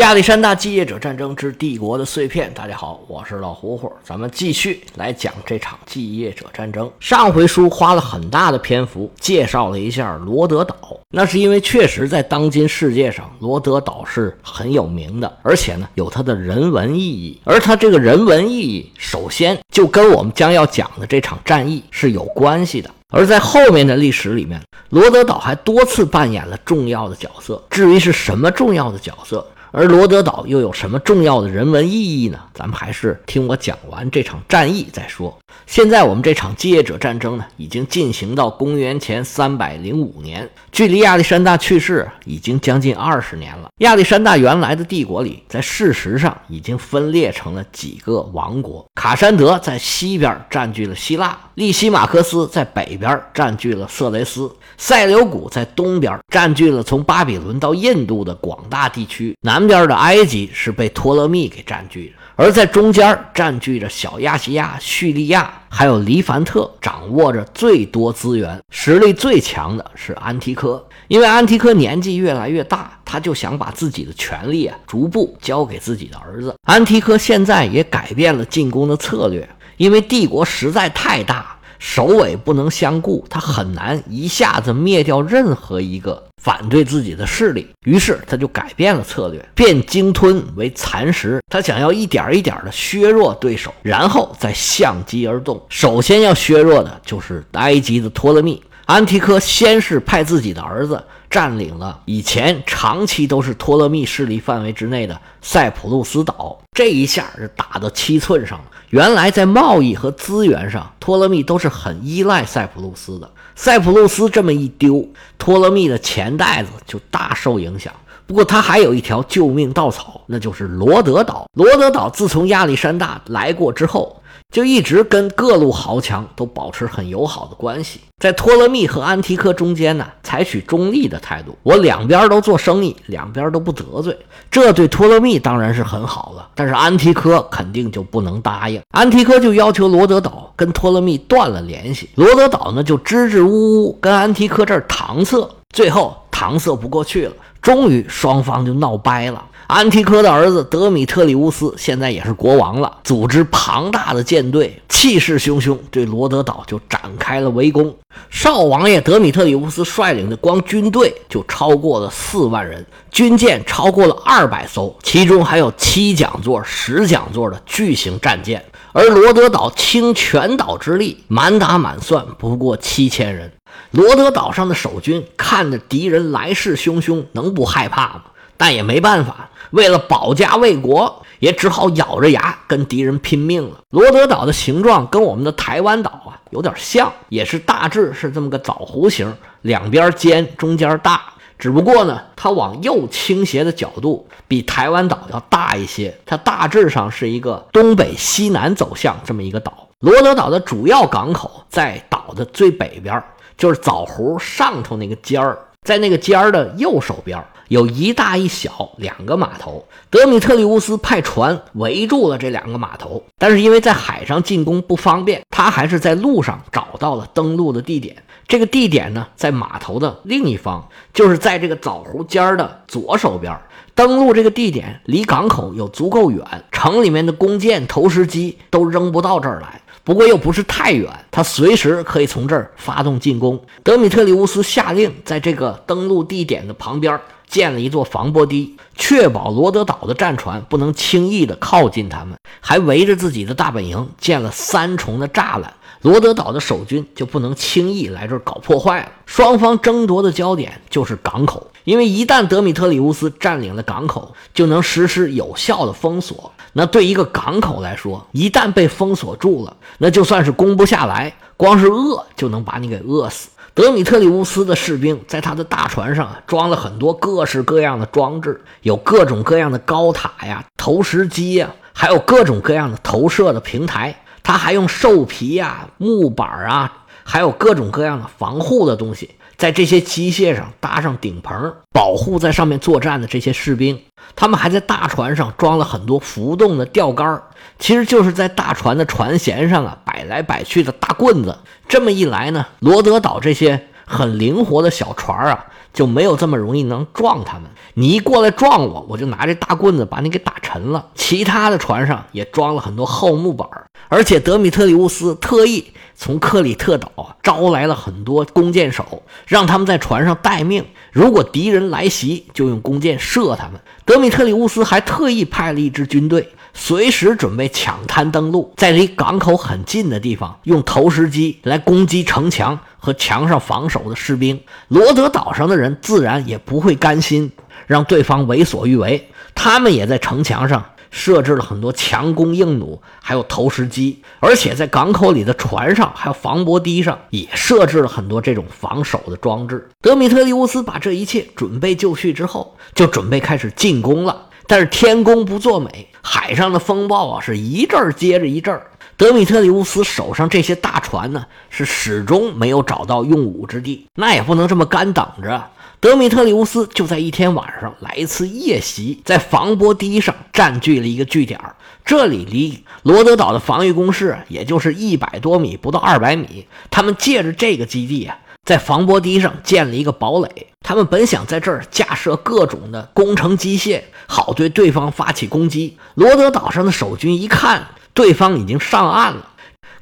亚历山大继业者战争之帝国的碎片。大家好，我是老胡胡，咱们继续来讲这场继业者战争。上回书花了很大的篇幅介绍了一下罗德岛，那是因为确实在当今世界上，罗德岛是很有名的，而且呢有它的人文意义。而它这个人文意义，首先就跟我们将要讲的这场战役是有关系的。而在后面的历史里面，罗德岛还多次扮演了重要的角色。至于是什么重要的角色？而罗德岛又有什么重要的人文意义呢？咱们还是听我讲完这场战役再说。现在我们这场继业者战争呢，已经进行到公元前三百零五年，距离亚历山大去世已经将近二十年了。亚历山大原来的帝国里，在事实上已经分裂成了几个王国。卡山德在西边占据了希腊，利西马克斯在北边占据了色雷斯，塞琉古在东边占据了从巴比伦到印度的广大地区。南边的埃及是被托勒密给占据。而在中间占据着小亚细亚、叙利亚，还有黎凡特，掌握着最多资源、实力最强的是安提柯。因为安提柯年纪越来越大，他就想把自己的权力啊逐步交给自己的儿子。安提柯现在也改变了进攻的策略，因为帝国实在太大。首尾不能相顾，他很难一下子灭掉任何一个反对自己的势力。于是他就改变了策略，变鲸吞为蚕食。他想要一点一点的削弱对手，然后再相机而动。首先要削弱的就是埃及的托勒密。安提柯先是派自己的儿子占领了以前长期都是托勒密势力范围之内的塞浦路斯岛，这一下是打到七寸上了。原来在贸易和资源上，托勒密都是很依赖塞浦路斯的。塞浦路斯这么一丢，托勒密的钱袋子就大受影响。不过他还有一条救命稻草，那就是罗德岛。罗德岛自从亚历山大来过之后。就一直跟各路豪强都保持很友好的关系，在托勒密和安提柯中间呢，采取中立的态度。我两边都做生意，两边都不得罪，这对托勒密当然是很好了。但是安提柯肯定就不能答应，安提柯就要求罗德岛跟托勒密断了联系。罗德岛呢就支支吾吾跟安提柯这儿搪塞，最后搪塞不过去了，终于双方就闹掰了。安提柯的儿子德米特里乌斯现在也是国王了，组织庞大的舰队，气势汹汹，对罗德岛就展开了围攻。少王爷德米特里乌斯率领的光军队就超过了四万人，军舰超过了二百艘，其中还有七桨座、十桨座的巨型战舰。而罗德岛倾全岛之力，满打满算不过七千人。罗德岛上的守军看着敌人来势汹汹，能不害怕吗？但也没办法。为了保家卫国，也只好咬着牙跟敌人拼命了。罗德岛的形状跟我们的台湾岛啊有点像，也是大致是这么个枣弧形，两边尖，中间大。只不过呢，它往右倾斜的角度比台湾岛要大一些。它大致上是一个东北西南走向这么一个岛。罗德岛的主要港口在岛的最北边，就是枣弧上头那个尖儿，在那个尖儿的右手边。有一大一小两个码头，德米特里乌斯派船围住了这两个码头，但是因为在海上进攻不方便，他还是在路上找到了登陆的地点。这个地点呢，在码头的另一方，就是在这个枣湖尖儿的左手边。登陆这个地点离港口有足够远，城里面的弓箭、投石机都扔不到这儿来。不过又不是太远，他随时可以从这儿发动进攻。德米特里乌斯下令，在这个登陆地点的旁边。建了一座防波堤，确保罗德岛的战船不能轻易的靠近他们，还围着自己的大本营建了三重的栅栏，罗德岛的守军就不能轻易来这儿搞破坏了。双方争夺的焦点就是港口，因为一旦德米特里乌斯占领了港口，就能实施有效的封锁。那对一个港口来说，一旦被封锁住了，那就算是攻不下来，光是饿就能把你给饿死。德米特里乌斯的士兵在他的大船上装了很多各式各样的装置，有各种各样的高塔呀、投石机呀，还有各种各样的投射的平台。他还用兽皮呀、木板啊，还有各种各样的防护的东西，在这些机械上搭上顶棚，保护在上面作战的这些士兵。他们还在大船上装了很多浮动的钓竿，其实就是在大船的船舷上啊摆来摆去的大棍子。这么一来呢，罗德岛这些很灵活的小船啊，就没有这么容易能撞他们。你一过来撞我，我就拿这大棍子把你给打沉了。其他的船上也装了很多厚木板，而且德米特里乌斯特意从克里特岛招来了很多弓箭手，让他们在船上待命。如果敌人来袭，就用弓箭射他们。德米特里乌斯还特意派了一支军队。随时准备抢滩登陆，在离港口很近的地方用投石机来攻击城墙和墙上防守的士兵。罗德岛上的人自然也不会甘心让对方为所欲为，他们也在城墙上设置了很多强弓硬弩，还有投石机，而且在港口里的船上还有防波堤上也设置了很多这种防守的装置。德米特里乌斯把这一切准备就绪之后，就准备开始进攻了。但是天公不作美，海上的风暴啊是一阵儿接着一阵儿。德米特里乌斯手上这些大船呢，是始终没有找到用武之地。那也不能这么干等着。德米特里乌斯就在一天晚上来一次夜袭，在防波堤上占据了一个据点。这里离罗德岛的防御工事也就是一百多米，不到二百米。他们借着这个基地啊。在防波堤上建了一个堡垒，他们本想在这儿架设各种的工程机械，好对对方发起攻击。罗德岛上的守军一看对方已经上岸了，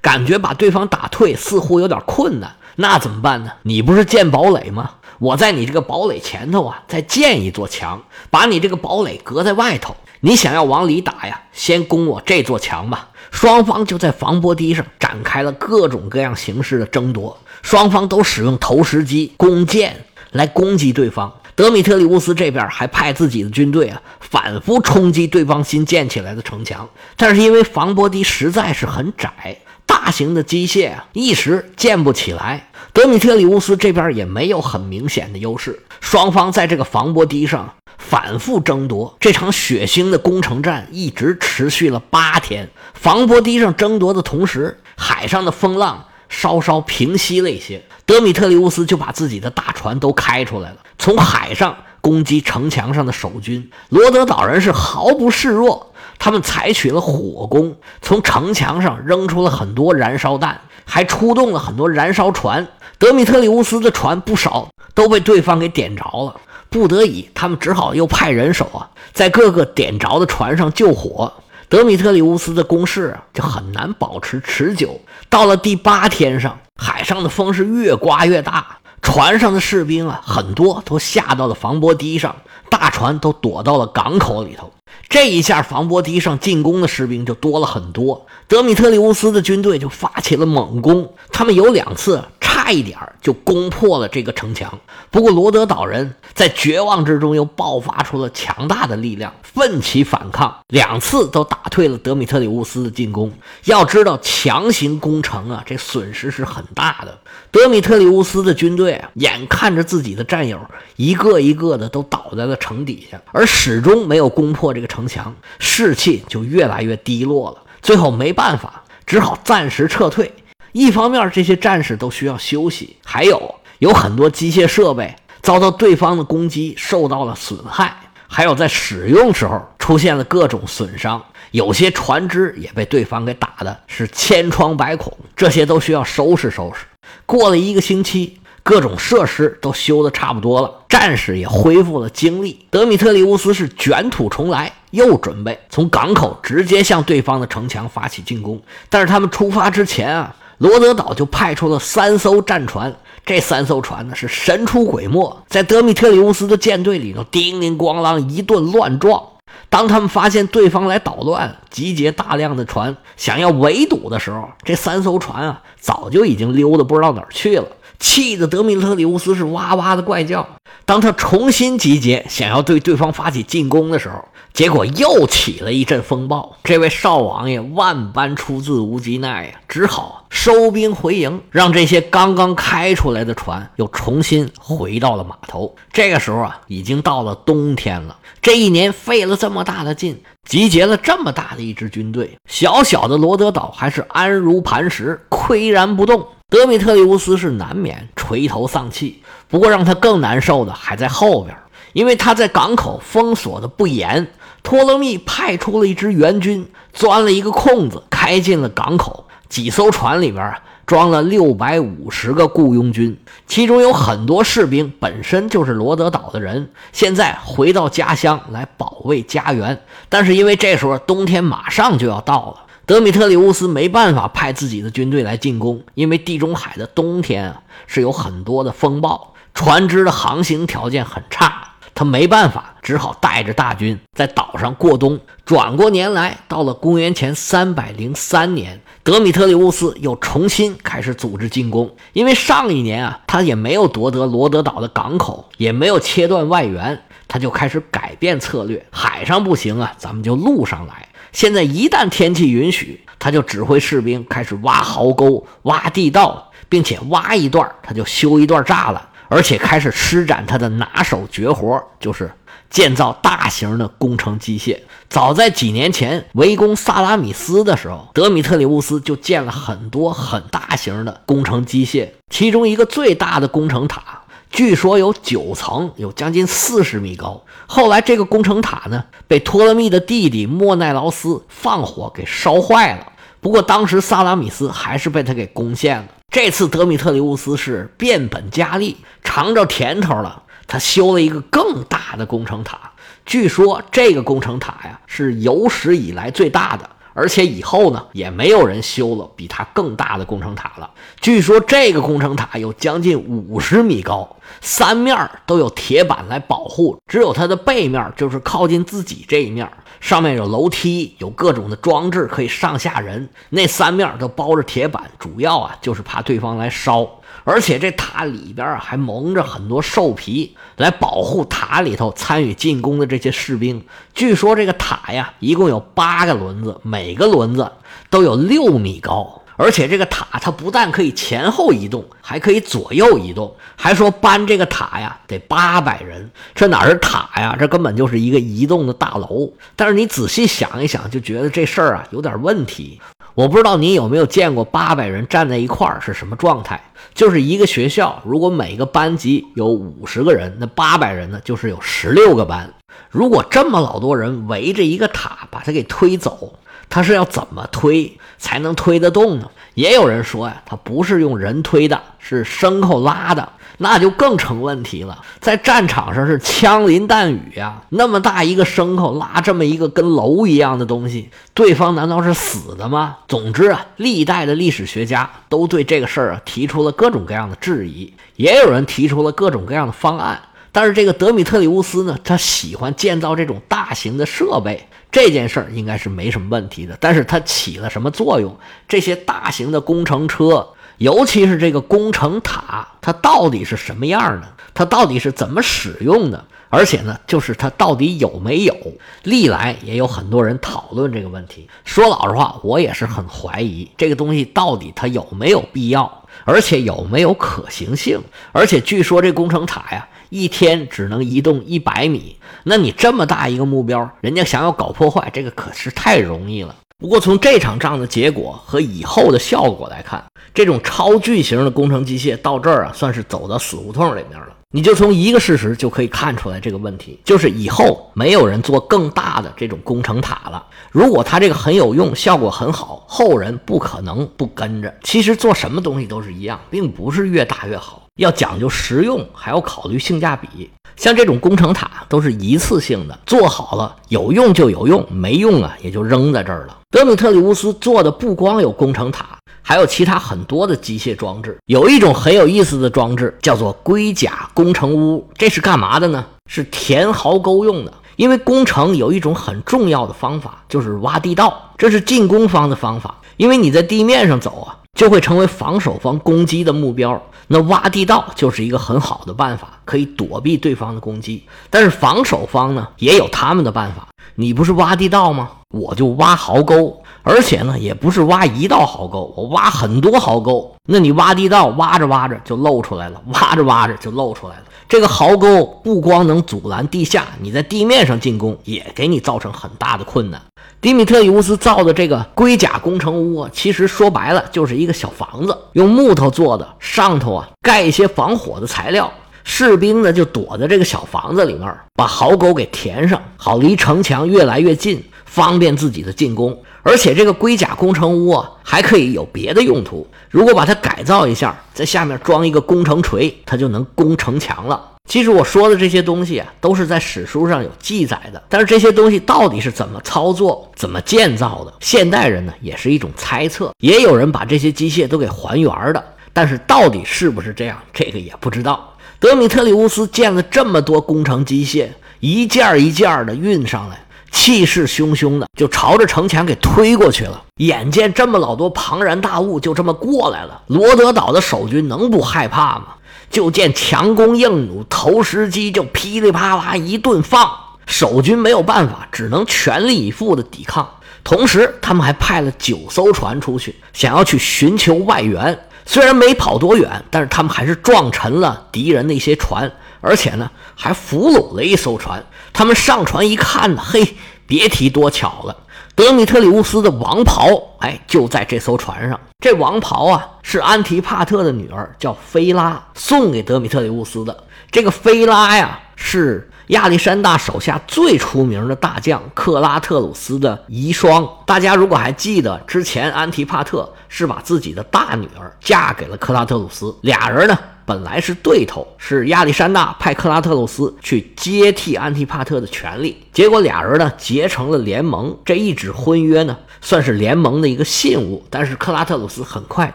感觉把对方打退似乎有点困难，那怎么办呢？你不是建堡垒吗？我在你这个堡垒前头啊，再建一座墙，把你这个堡垒隔在外头。你想要往里打呀，先攻我这座墙吧。双方就在防波堤上展开了各种各样形式的争夺。双方都使用投石机、弓箭来攻击对方。德米特里乌斯这边还派自己的军队啊，反复冲击对方新建起来的城墙。但是因为防波堤实在是很窄，大型的机械啊一时建不起来。德米特里乌斯这边也没有很明显的优势。双方在这个防波堤上反复争夺，这场血腥的攻城战一直持续了八天。防波堤上争夺的同时，海上的风浪。稍稍平息了一些，德米特里乌斯就把自己的大船都开出来了，从海上攻击城墙上的守军。罗德岛人是毫不示弱，他们采取了火攻，从城墙上扔出了很多燃烧弹，还出动了很多燃烧船。德米特里乌斯的船不少都被对方给点着了，不得已，他们只好又派人手啊，在各个点着的船上救火。德米特里乌斯的攻势啊，就很难保持持久。到了第八天上，海上的风是越刮越大，船上的士兵啊，很多都下到了防波堤上，大船都躲到了港口里头。这一下，防波堤上进攻的士兵就多了很多。德米特里乌斯的军队就发起了猛攻，他们有两次。差一点就攻破了这个城墙，不过罗德岛人在绝望之中又爆发出了强大的力量，奋起反抗，两次都打退了德米特里乌斯的进攻。要知道，强行攻城啊，这损失是很大的。德米特里乌斯的军队啊，眼看着自己的战友一个一个的都倒在了城底下，而始终没有攻破这个城墙，士气就越来越低落了。最后没办法，只好暂时撤退。一方面，这些战士都需要休息；还有有很多机械设备遭到对方的攻击，受到了损害；还有在使用时候出现了各种损伤，有些船只也被对方给打的是千疮百孔。这些都需要收拾收拾。过了一个星期，各种设施都修得差不多了，战士也恢复了精力。德米特里乌斯是卷土重来，又准备从港口直接向对方的城墙发起进攻。但是他们出发之前啊。罗德岛就派出了三艘战船，这三艘船呢是神出鬼没，在德米特里乌斯的舰队里头叮铃咣啷一顿乱撞。当他们发现对方来捣乱，集结大量的船想要围堵的时候，这三艘船啊早就已经溜的不知道哪儿去了，气得德米特里乌斯是哇哇的怪叫。当他重新集结，想要对对方发起进攻的时候，结果又起了一阵风暴，这位少王爷万般出自无极奈呀，只好收兵回营，让这些刚刚开出来的船又重新回到了码头。这个时候啊，已经到了冬天了。这一年费了这么大的劲，集结了这么大的一支军队，小小的罗德岛还是安如磐石，岿然不动。德米特里乌斯是难免垂头丧气，不过让他更难受的还在后边，因为他在港口封锁的不严。托勒密派出了一支援军，钻了一个空子，开进了港口。几艘船里边装了六百五十个雇佣军，其中有很多士兵本身就是罗德岛的人，现在回到家乡来保卫家园。但是因为这时候冬天马上就要到了，德米特里乌斯没办法派自己的军队来进攻，因为地中海的冬天啊是有很多的风暴，船只的航行条件很差。他没办法，只好带着大军在岛上过冬。转过年来，到了公元前三百零三年，德米特里乌斯又重新开始组织进攻。因为上一年啊，他也没有夺得罗德岛的港口，也没有切断外援，他就开始改变策略。海上不行啊，咱们就陆上来。现在一旦天气允许，他就指挥士兵开始挖壕沟、挖地道，并且挖一段他就修一段栅栏。而且开始施展他的拿手绝活，就是建造大型的工程机械。早在几年前围攻萨拉米斯的时候，德米特里乌斯就建了很多很大型的工程机械。其中一个最大的工程塔，据说有九层，有将近四十米高。后来这个工程塔呢，被托勒密的弟弟莫奈劳斯放火给烧坏了。不过当时萨拉米斯还是被他给攻陷了。这次德米特里乌斯是变本加厉，尝着甜头了。他修了一个更大的工程塔，据说这个工程塔呀是有史以来最大的，而且以后呢也没有人修了比它更大的工程塔了。据说这个工程塔有将近五十米高，三面都有铁板来保护，只有它的背面就是靠近自己这一面。上面有楼梯，有各种的装置可以上下人。那三面都包着铁板，主要啊就是怕对方来烧。而且这塔里边啊还蒙着很多兽皮，来保护塔里头参与进攻的这些士兵。据说这个塔呀一共有八个轮子，每个轮子都有六米高。而且这个塔它不但可以前后移动，还可以左右移动。还说搬这个塔呀得八百人，这哪是塔呀？这根本就是一个移动的大楼。但是你仔细想一想，就觉得这事儿啊有点问题。我不知道你有没有见过八百人站在一块儿是什么状态？就是一个学校，如果每个班级有五十个人，那八百人呢就是有十六个班。如果这么老多人围着一个塔把它给推走。他是要怎么推才能推得动呢？也有人说呀，他不是用人推的，是牲口拉的，那就更成问题了。在战场上是枪林弹雨呀，那么大一个牲口拉这么一个跟楼一样的东西，对方难道是死的吗？总之啊，历代的历史学家都对这个事儿啊提出了各种各样的质疑，也有人提出了各种各样的方案。但是这个德米特里乌斯呢，他喜欢建造这种大型的设备。这件事儿应该是没什么问题的，但是它起了什么作用？这些大型的工程车，尤其是这个工程塔，它到底是什么样儿的？它到底是怎么使用的？而且呢，就是它到底有没有？历来也有很多人讨论这个问题。说老实话，我也是很怀疑这个东西到底它有没有必要，而且有没有可行性？而且据说这工程塔呀。一天只能移动一百米，那你这么大一个目标，人家想要搞破坏，这个可是太容易了。不过从这场仗的结果和以后的效果来看，这种超巨型的工程机械到这儿啊，算是走到死胡同里面了。你就从一个事实就可以看出来这个问题，就是以后没有人做更大的这种工程塔了。如果它这个很有用，效果很好，后人不可能不跟着。其实做什么东西都是一样，并不是越大越好。要讲究实用，还要考虑性价比。像这种工程塔都是一次性的，做好了有用就有用，没用啊也就扔在这儿了。德米特里乌斯做的不光有工程塔，还有其他很多的机械装置。有一种很有意思的装置叫做龟甲工程屋，这是干嘛的呢？是填壕沟用的。因为工程有一种很重要的方法，就是挖地道，这是进攻方的方法。因为你在地面上走啊。就会成为防守方攻击的目标。那挖地道就是一个很好的办法，可以躲避对方的攻击。但是防守方呢，也有他们的办法。你不是挖地道吗？我就挖壕沟，而且呢，也不是挖一道壕沟，我挖很多壕沟。那你挖地道，挖着挖着就露出来了，挖着挖着就露出来了。这个壕沟不光能阻拦地下，你在地面上进攻也给你造成很大的困难。迪米特里乌斯造的这个龟甲工程屋啊，其实说白了就是一个小房子，用木头做的，上头啊盖一些防火的材料，士兵呢就躲在这个小房子里面，把壕沟给填上，好离城墙越来越近，方便自己的进攻。而且这个龟甲工程屋啊，还可以有别的用途。如果把它改造一下，在下面装一个工程锤，它就能攻城墙了。其实我说的这些东西啊，都是在史书上有记载的。但是这些东西到底是怎么操作、怎么建造的，现代人呢也是一种猜测。也有人把这些机械都给还原的，但是到底是不是这样，这个也不知道。德米特里乌斯建了这么多工程机械，一件一件的运上来。气势汹汹的就朝着城墙给推过去了。眼见这么老多庞然大物就这么过来了，罗德岛的守军能不害怕吗？就见强弓硬弩、投石机就噼里啪啦一顿放，守军没有办法，只能全力以赴的抵抗。同时，他们还派了九艘船出去，想要去寻求外援。虽然没跑多远，但是他们还是撞沉了敌人的一些船。而且呢，还俘虏了一艘船。他们上船一看呢，嘿，别提多巧了，德米特里乌斯的王袍，哎，就在这艘船上。这王袍啊，是安提帕特的女儿叫菲拉送给德米特里乌斯的。这个菲拉呀，是亚历山大手下最出名的大将克拉特鲁斯的遗孀。大家如果还记得，之前安提帕特是把自己的大女儿嫁给了克拉特鲁斯，俩人呢。本来是对头，是亚历山大派克拉特鲁斯去接替安提帕特的权利，结果俩人呢结成了联盟。这一纸婚约呢，算是联盟的一个信物。但是克拉特鲁斯很快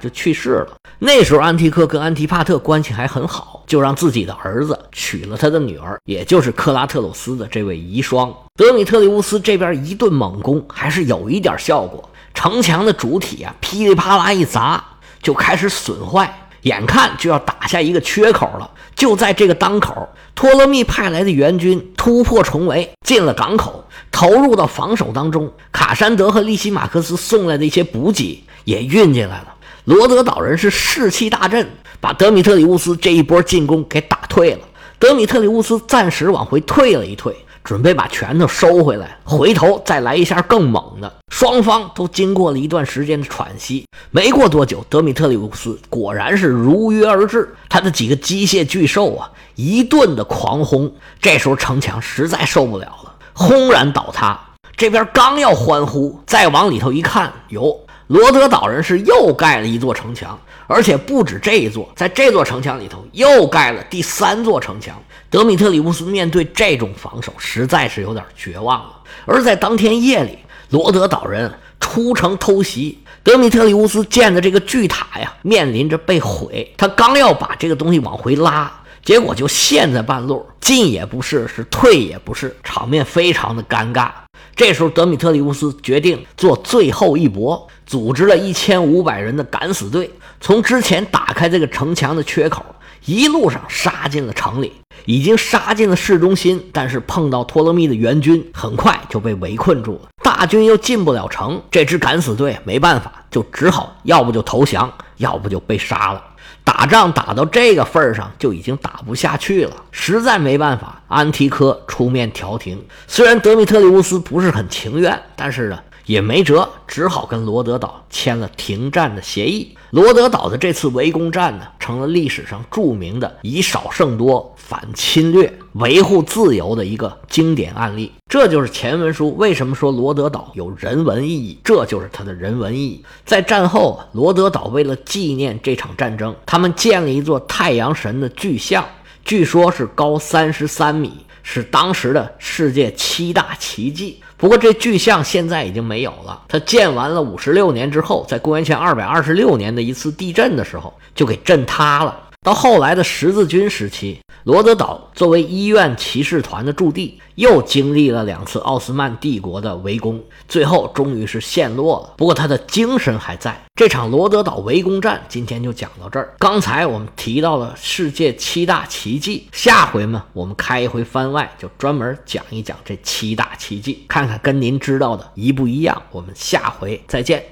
就去世了。那时候安提克跟安提帕特关系还很好，就让自己的儿子娶了他的女儿，也就是克拉特鲁斯的这位遗孀。德米特里乌斯这边一顿猛攻，还是有一点效果。城墙的主体啊，噼里啪啦一砸，就开始损坏。眼看就要打下一个缺口了，就在这个当口，托勒密派来的援军突破重围，进了港口，投入到防守当中。卡山德和利西马克斯送来的一些补给也运进来了。罗德岛人是士气大振，把德米特里乌斯这一波进攻给打退了。德米特里乌斯暂时往回退了一退。准备把拳头收回来，回头再来一下更猛的。双方都经过了一段时间的喘息，没过多久，德米特里乌斯果然是如约而至。他的几个机械巨兽啊，一顿的狂轰。这时候城墙实在受不了了，轰然倒塌。这边刚要欢呼，再往里头一看，哟，罗德岛人是又盖了一座城墙，而且不止这一座，在这座城墙里头又盖了第三座城墙。德米特里乌斯面对这种防守，实在是有点绝望了。而在当天夜里，罗德岛人出城偷袭，德米特里乌斯建的这个巨塔呀，面临着被毁。他刚要把这个东西往回拉，结果就陷在半路，进也不是，是退也不是，场面非常的尴尬。这时候，德米特里乌斯决定做最后一搏，组织了一千五百人的敢死队，从之前打开这个城墙的缺口。一路上杀进了城里，已经杀进了市中心，但是碰到托勒密的援军，很快就被围困住了。大军又进不了城，这支敢死队没办法，就只好要不就投降，要不就被杀了。打仗打到这个份儿上，就已经打不下去了，实在没办法，安提柯出面调停。虽然德米特里乌斯不是很情愿，但是呢。也没辙，只好跟罗德岛签了停战的协议。罗德岛的这次围攻战呢，成了历史上著名的以少胜多、反侵略、维护自由的一个经典案例。这就是前文书为什么说罗德岛有人文意义，这就是它的人文意义。在战后，罗德岛为了纪念这场战争，他们建了一座太阳神的巨像，据说是高三十三米。是当时的世界七大奇迹。不过这巨像现在已经没有了。它建完了五十六年之后，在公元前二百二十六年的一次地震的时候，就给震塌了。到后来的十字军时期，罗德岛作为医院骑士团的驻地，又经历了两次奥斯曼帝国的围攻，最后终于是陷落了。不过他的精神还在。这场罗德岛围攻战今天就讲到这儿。刚才我们提到了世界七大奇迹，下回嘛，我们开一回番外，就专门讲一讲这七大奇迹，看看跟您知道的一不一样。我们下回再见。